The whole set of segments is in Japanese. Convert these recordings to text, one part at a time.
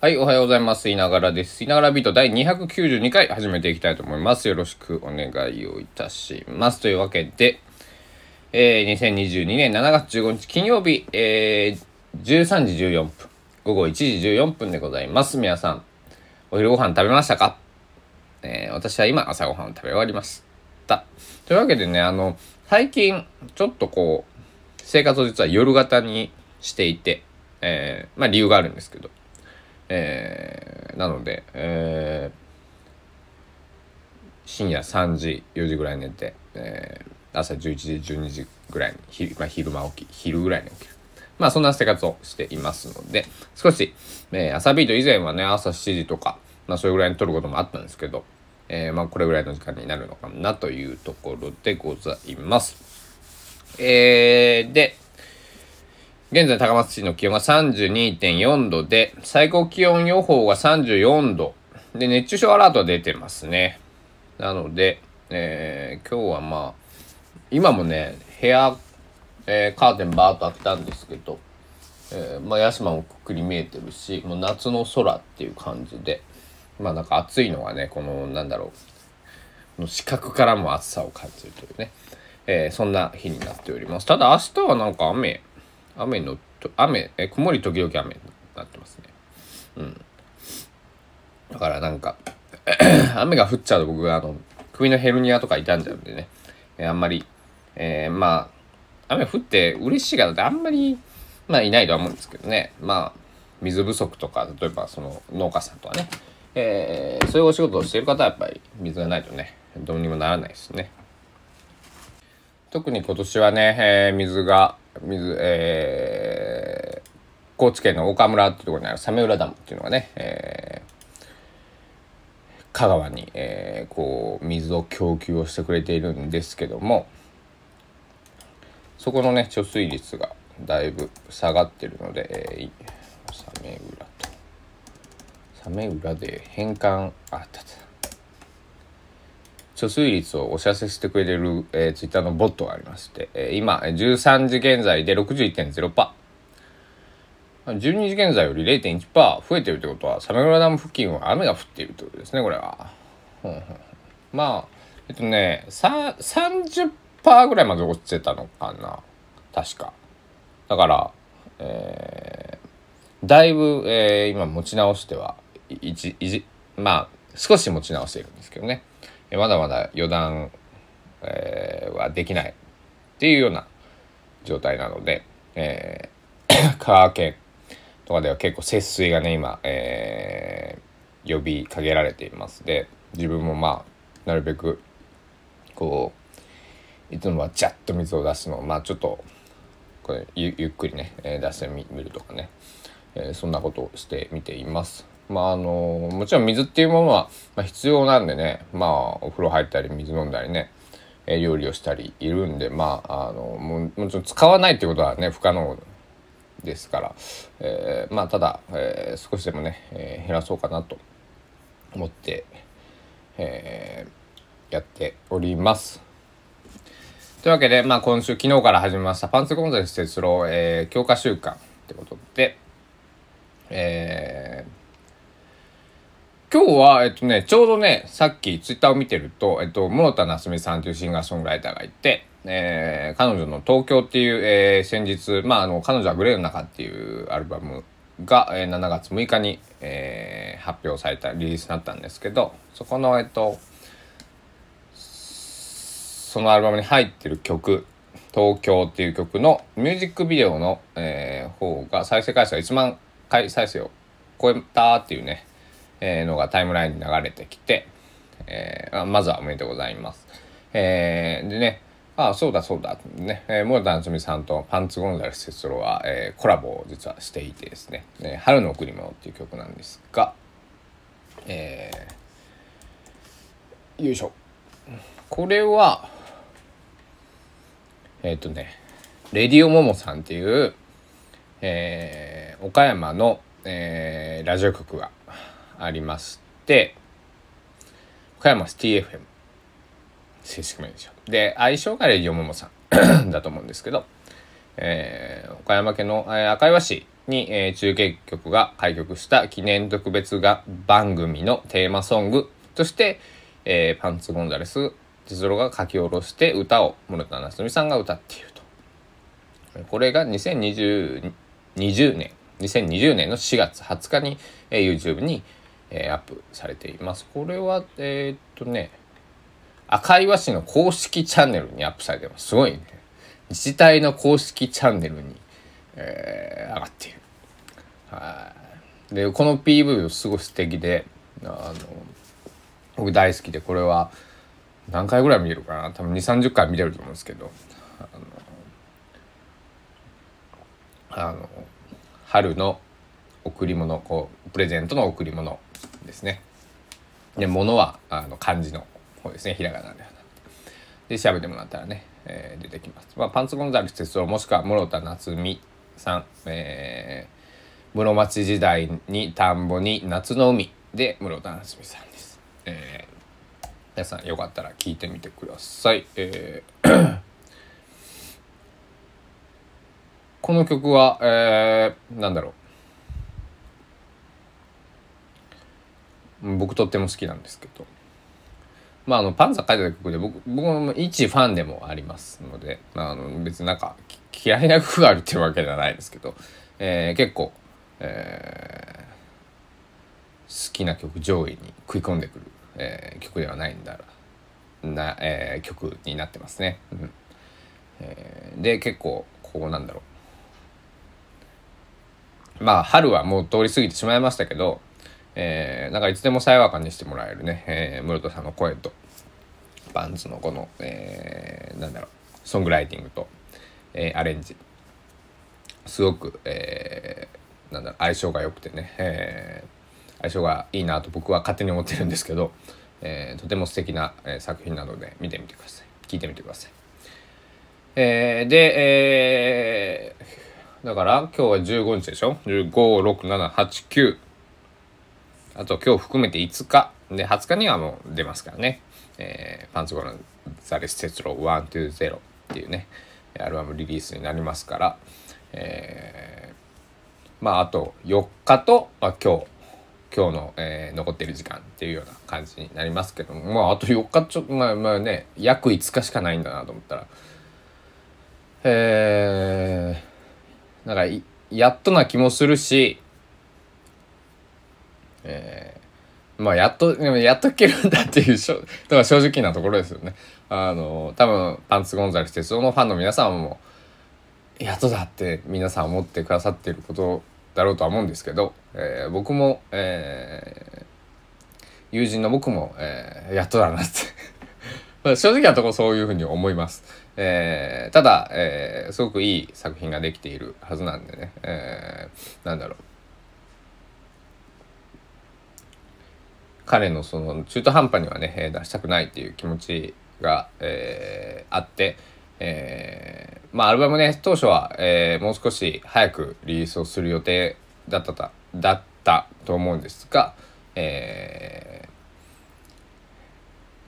はい、おはようございます。いながらです。いながらビート第292回始めていきたいと思います。よろしくお願いをいたします。というわけで、えー、2022年7月15日金曜日、えー、13時14分、午後1時14分でございます。皆さん、お昼ご飯食べましたか？えー、私は今朝ごはんを食べ終わりました。というわけでね、あの、最近、ちょっとこう、生活を実は夜型にしていて、えー、まあ理由があるんですけど、えー、なので、えー、深夜3時4時ぐらい寝て、えー、朝11時12時ぐらいにひ、まあ、昼間起き昼ぐらいに起きる。まあそんな生活をしていますので少し、えー、朝ビート以前はね朝7時とか、まあ、それぐらいに撮ることもあったんですけど、えー、まあこれぐらいの時間になるのかなというところでございます。えー、で現在高松市の気温が32.4度で、最高気温予報が34度。で、熱中症アラートは出てますね。なので、えー、今日はまあ、今もね、部屋、えー、カーテンバーっと開けたんですけど、えー、まあ、ヤシマもくっくり見えてるし、もう夏の空っていう感じで、まあなんか暑いのがね、この、なんだろう、の視覚からも暑さを感じるというね、えー、そんな日になっております。ただ明日はなんか雨、雨の雨え曇り時々雨になってますね。うん。だからなんか 雨が降っちゃうと僕があの首のヘルニアとか傷んじゃうんでね、えあんまり、えー、まあ雨降って嬉しい方ってあんまりまあいないとは思うんですけどね。まあ水不足とか例えばその農家さんとかね、えー、そういうお仕事をしている方はやっぱり水がないとねどうにもならないですね。特に今年はね、えー、水が水、えー、高知県の岡村っていうところにある鮫浦ダムっていうのがね、えー、香川に、えー、こう水を供給をしてくれているんですけどもそこのね貯水率がだいぶ下がってるので、えー、鮫浦と。鮫浦で変換あった。貯水率をお知らせしてくれる、えー、ツイッターのボットがありまして、えー、今、13時現在で61.0%。12時現在より0.1%増えてるってことは、サメ浦ダム付近は雨が降っているってことですね、これは。うんうん、まあ、えっとね、30%ぐらいまで落ちてたのかな。確か。だから、えー、だいぶ、えー、今持ち直しては、い、いじ、まあ、少し持ち直しているんですけどね。まだまだ予断、えー、はできないっていうような状態なので、えー、香川県とかでは結構節水がね今、えー、呼びかけられていますで自分もまあなるべくこういつもはジャッと水を出すのをまあちょっとこれゆっくりね、え出してみるとかね、えー、そんなことをしてみています。まああのもちろん水っていうものは、まあ、必要なんでね。まあお風呂入ったり水飲んだりね、えー、料理をしたりいるんでまああのももちろん使わないってことはね不可能ですから、えー、まあただ、えー、少しでもね、え減らそうかなと思って、えやっております。というわけで、まあ、今週昨日から始めましたパンツコンテンツ哲郎、え強化週間ってことで、えー今日は、えっとね、ちょうどね、さっきツイッターを見てると、えっと、諸田夏美さんというシンガーソングライターがいて、えー、彼女の東京っていう、えー、先日、まあ、あの、彼女はグレーの中っていうアルバムが、えー、7月6日に、えー、発表された、リリースになったんですけど、そこの、えっと、そのアルバムに入ってる曲、東京っていう曲のミュージックビデオの、えー、方が再生回数が1万回再生を超えたっていうね、えー、のがタイムラインに流れてきて、えー、まずはおめでとうございます。えー、でね、ああ、そうだそうだ、ね、えー、森田夏美さんとパンツゴンザレス哲郎は、えー、コラボを実はしていてですね、えー、春の贈り物っていう曲なんですが、えー、よいしょ。これは、えっ、とね、レディオモモさんっていう、えー、岡山の、えー、ラジオ局がありまして岡山シティ FM 正式名称で相性がレディオモモさん だと思うんですけど、えー、岡山県の、えー、赤岩市に、えー、中継局が開局した記念特別が番組のテーマソングとして、えー、パンツ・ゴンザレス哲郎が書き下ろして歌を室田夏美さんが歌っていると。これが2020 20年2020年の4月20日に、えー、YouTube に、えー、アップされています。これはえー、っとね赤岩市の公式チャンネルにアップされてます。すごいね。自治体の公式チャンネルに、えー、上がっている。はい。で、この PV すごい素敵で、あの、僕大好きで、これは何回ぐらい見れるかな？多分2、30回見れると思うんですけど、あの、あの春の贈り物、こう、プレゼントの贈り物ですね。で、物は、あの、漢字の方ですね、ひらがなではなくて。で、調べてもらったらね、えー、出てきます。まあ、パンツゴンザレス哲夫もしくは室田夏美さん、えー、室町時代に田んぼに夏の海で室田夏美さんです。えー、皆さんよかったら聞いてみてください。えーこの曲は、えー、なんだろう。僕とっても好きなんですけど。まあ、あの、パンザ書いてた曲で僕、僕も一ファンでもありますので、あの、別になんか嫌いな曲があるっていうわけではないですけど、えー、結構、えー、好きな曲上位に食い込んでくる、えー、曲ではないんだな、えー、曲になってますね。うんえー、で、結構、こうなんだろう。まあ、春はもう通り過ぎてしまいましたけど、えー、なんかいつでもさやわかにしてもらえるね、えー、室戸さんの声とバンズのこの、えー、なんだろうソングライティングと、えー、アレンジすごく、えー、なんだろう相性が良くてね、えー、相性がいいなと僕は勝手に思ってるんですけど、えー、とても素敵な、えー、作品なので見てみてください聞いてみてください。えー、で、えー、だから今日は15日でしょ ?15、6、7、8、9。あと今日含めて5日。で、20日にはもう出ますからね。えー、パンツゴロンザレステツロ120っていうね、アルバムリリースになりますから、えー、まああと4日と、まあ、今日、今日の、えー、残ってる時間っていうような感じになりますけども、まああと4日ちょっと、まあまあね、約5日しかないんだなと思ったら、えー、なんかやっとな気もするし、えー、まあやっとやっとけるんだっていうだから正直なところですよね。あの多分パンツ・ゴンザレス鉄道のファンの皆さんもやっとだって皆さん思ってくださっていることだろうとは思うんですけど、えー、僕も、えー、友人の僕も、えー、やっとだなって正直なところそういうふうに思います。えー、ただ、えー、すごくいい作品ができているはずなんでね、えー、なんだろう彼のその中途半端にはね出したくないっていう気持ちが、えー、あって、えー、まあアルバムね当初は、えー、もう少し早くリリースをする予定だっただったと思うんですが、えー、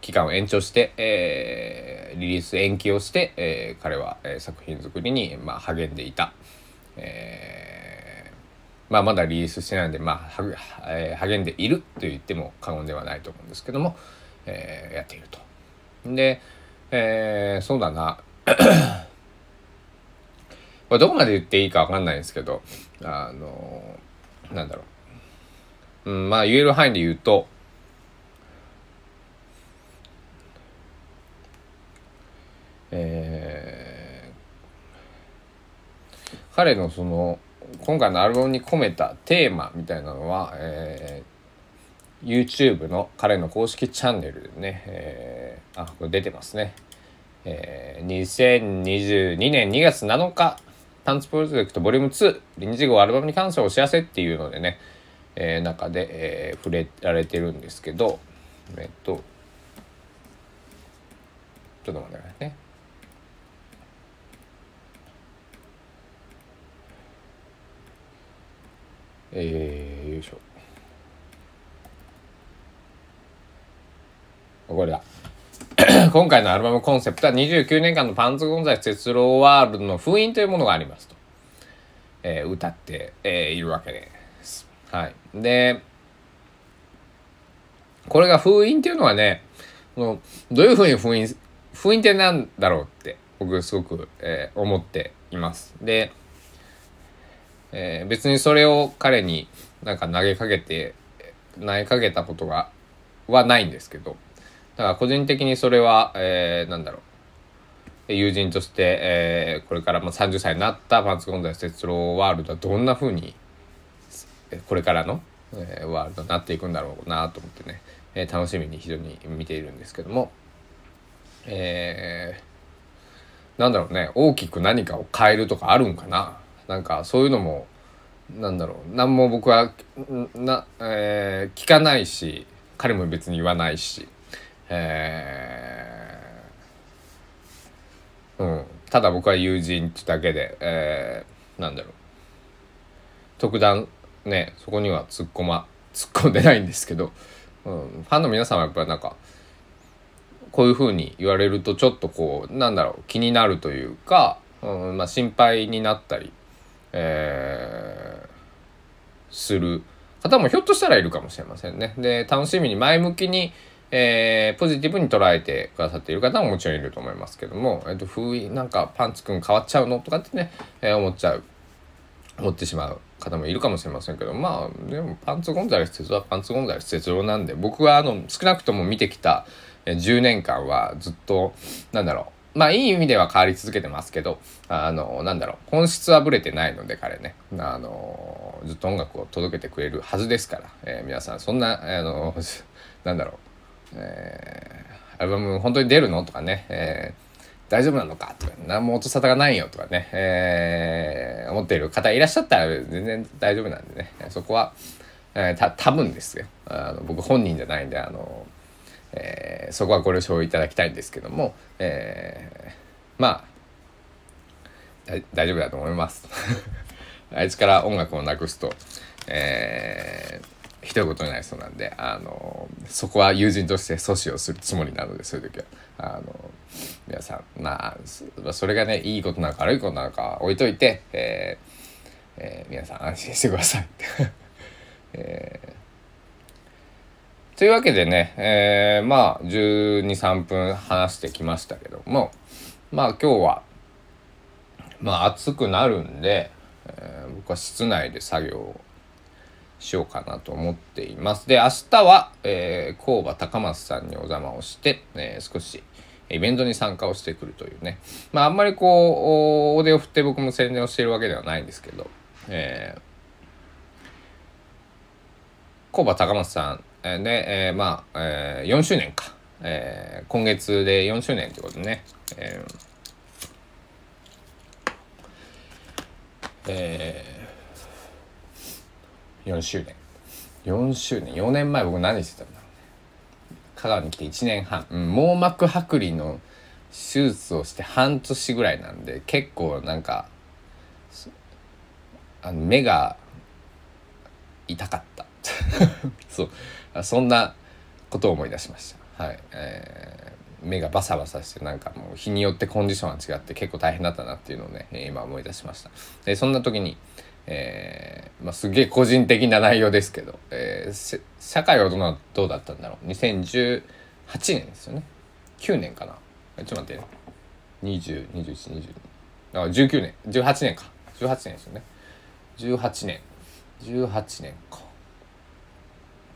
期間を延長して、えー、リリース延期をして、えー、彼は、え、作品作りに、まあ、励んでいた。えーまあ、まだリリースしてないんで、まあえー、励んでいると言っても過言ではないと思うんですけども、えー、やっていると。で、えー、そうだな これどこまで言っていいか分かんないんですけどあのなんだろう、うん、まあ言える範囲で言うとえー、彼のその今回のアルバムに込めたテーマみたいなのは、えー、YouTube の彼の公式チャンネルでね、えー、あ、これ出てますね。えー、2022年2月7日、パンツプロジェクトボリューム2、臨時号アルバムに関するお知らせっていうのでね、えー、中で、えー、触れられてるんですけど、えっと、ちょっと待ってくださいね。えー、よいしょこれだ 今回のアルバムコンセプトは29年間のパンツ・ゴンザイ哲郎ワールドの封印というものがありますと。えー、歌って、えー、いるわけです。はい。で、これが封印っていうのはね、どういうふうに封印、封印ってなんだろうって僕すごく、えー、思っています。で、えー、別にそれを彼になんか投げかけて、投げかけたことが、はないんですけど、だから個人的にそれは、えー、なんだろう。友人として、えー、これからも30歳になったパンツゴンザイ哲郎ワールドはどんな風にこれからの、えー、ワールドになっていくんだろうなと思ってね、えー、楽しみに非常に見ているんですけども、えー、なんだろうね。大きく何かを変えるとかあるんかな。なんかそういうのもなんだろう。何も僕はな、えー、聞かないし彼も別に言わないし、えー、うん、ただ僕は友人ってだけで、えー、なんだろう。特段ねそこには突っ込ま突っ込んでないんですけど、うん、ファンの皆さんはやっぱりなんかこういうふうに言われるとちょっとこうなんだろう。気になるというか、うん。まあ、心配になったり、えー、する方もひょっとしたらいるかもしれませんね。で楽しみに前向きに、えー、ポジティブに捉えてくださっている方ももちろんいると思いますけども、えっと、封印なんかパンツくん変わっちゃうの？とかってね、えー、思っちゃう思ってしまう方もいるかもしれませんけどまあでもパンツゴンザレス哲はパンツゴンザレス哲郎なんで僕はあの少なくとも見てきた10年間はずっとなんだろうまあいい意味では変わり続けてますけどあのなんだろう本質はぶれてないので彼ね。あのずっと音楽を届けてくれるはずですから、えー、皆さんそんなあの なんだろう、えー、アルバム本当に出るの？とかね、えー大丈夫なのか？とか、何も音沙汰がないよ？とかね、えー、思っている方いらっしゃったら全然大丈夫なんでね、そこは、えー、た多分ですよ。あの僕本人じゃないんであの、えー、そこはご了承いただきたいんですけども、えー、まあ大丈夫だと思います あいつから音楽をなくすと、えー、ひどいことになりそうなんであのそこは友人として阻止をするつもりなのでそういう時はあの皆さんまあそれがねいいことなのか悪いことなのか置いといて、えーえー、皆さん安心してください。えー、というわけでね、えー、まあ123分話してきましたけどもまあ今日はまあ暑くなるんで、えー、僕は室内で作業をしようかなと思っています。で、明日は、えー、工場高松さんにお邪魔をして、えー、少しイベントに参加をしてくるというね。まあ、あんまりこう、大手を振って僕も宣伝をしているわけではないんですけど、えー、工場高松さんで、えー、まあ、えー、4周年か。えー、今月で4周年ということね。えーえー、4周年。4周年。4年前僕何してたんだ香川に来て1年半、うん、網膜剥離の手術をして半年ぐらいなんで結構なんかあの目が痛かったそう。そんなことを思い出しました。はい。えー、目がバサバサしてなんかもう日によってコンディションが違って結構大変だったなっていうのをね今思い出しました。でそんな時にえーまあ、すげえ個人的な内容ですけど、えー、社会はどうどうだったんだろう。2018年ですよね。9年かな。ちょっと待って202120あ19年。18年か。18年ですよね。18年。18年か。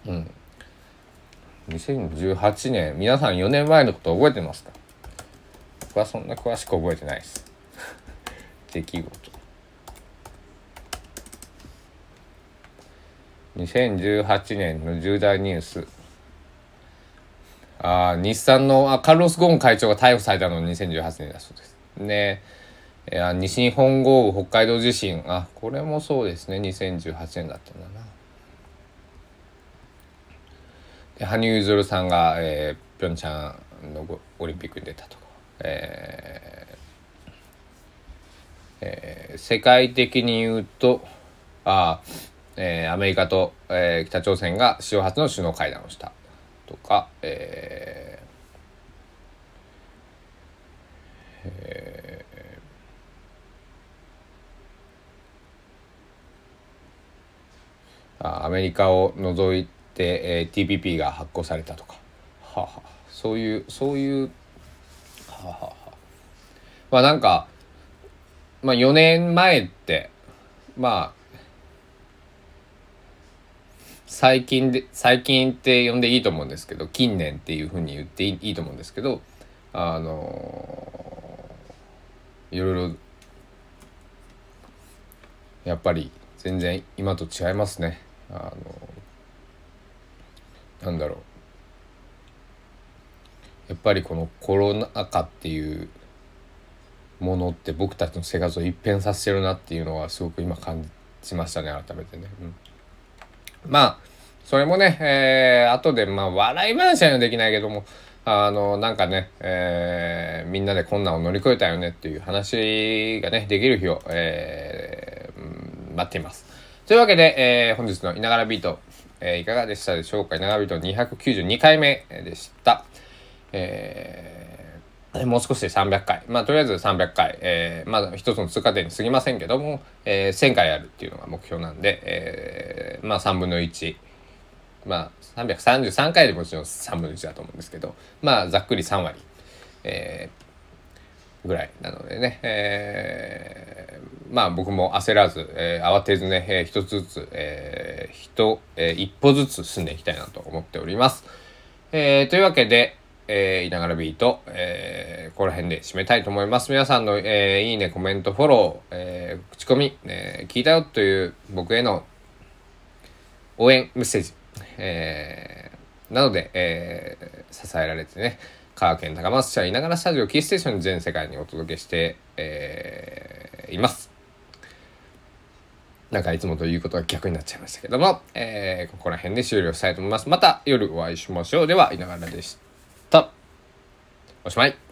うん。2018年。皆さん4年前のこと覚えてますか？僕はそんな詳しく覚えてないです。出来事。2018年の重大ニュース。あ日産のあカルロス・ゴーン会長が逮捕されたの2018年だそうです。ね。えー、西日本豪雨北海道地震。あこれもそうですね。2018年だったんだな。で羽生結弦さんが、えー、ピョンチャンのオリンピックに出たとか、えーえー、世界的に言うとあえー、アメリカと、えー、北朝鮮が史上初の首脳会談をしたとか、えーえアメリカを除いて、えー、TPP が発行されたとか、はあは、そういうそういう、はあはあ、まあなんか、まあ、4年前ってまあ最近で最近って呼んでいいと思うんですけど近年っていうふうに言っていいと思うんですけどあのいろいろやっぱり全然今と違いますね。あのなんだろうやっぱりこのコロナ禍っていうものって僕たちの生活を一変させてるなっていうのはすごく今感じましたね改めてね。うん、まあそれもね、えー、後でまあ笑い話はできないけどもあのなんかね、えー、みんなで困難を乗り越えたよねっていう話がねできる日を、えー、待っています。というわけで、えー、本日のいながらビート、えー、いかがでしたでしょうか？いながらビート292回目でした。えー、もう少しで300回。まあ、とりあえず300回。えー、まだ一つの通過点に過ぎませんけども、えー、1000回やるっていうのが目標なんで、えー、まあ、3分の1。まあ、333回でもちろん3分の1だと思うんですけど、まあ、ざっくり3割。えーぐらいなのでね、えー、まあ僕も焦らず、えー、慌てずね、えー、一つずつ、えー、人、えー、一歩ずつ進んでいきたいなと思っております。えー、というわけで、えー、いながらビート、えー、ここら辺で締めたいと思います。皆さんの、えー、いいね、コメント、フォロー、えー、口コミ、えー、聞いたよという僕への応援メッセージ、えー、なので、えー、支えられてね、香川県高松市はいながらスタジオキーステーション全世界にお届けして、えー、います。なんかいつもということは逆になっちゃいましたけども、えー、ここら辺で終了したいと思います。また夜お会いしましょう。では、いながらでした。おしまい。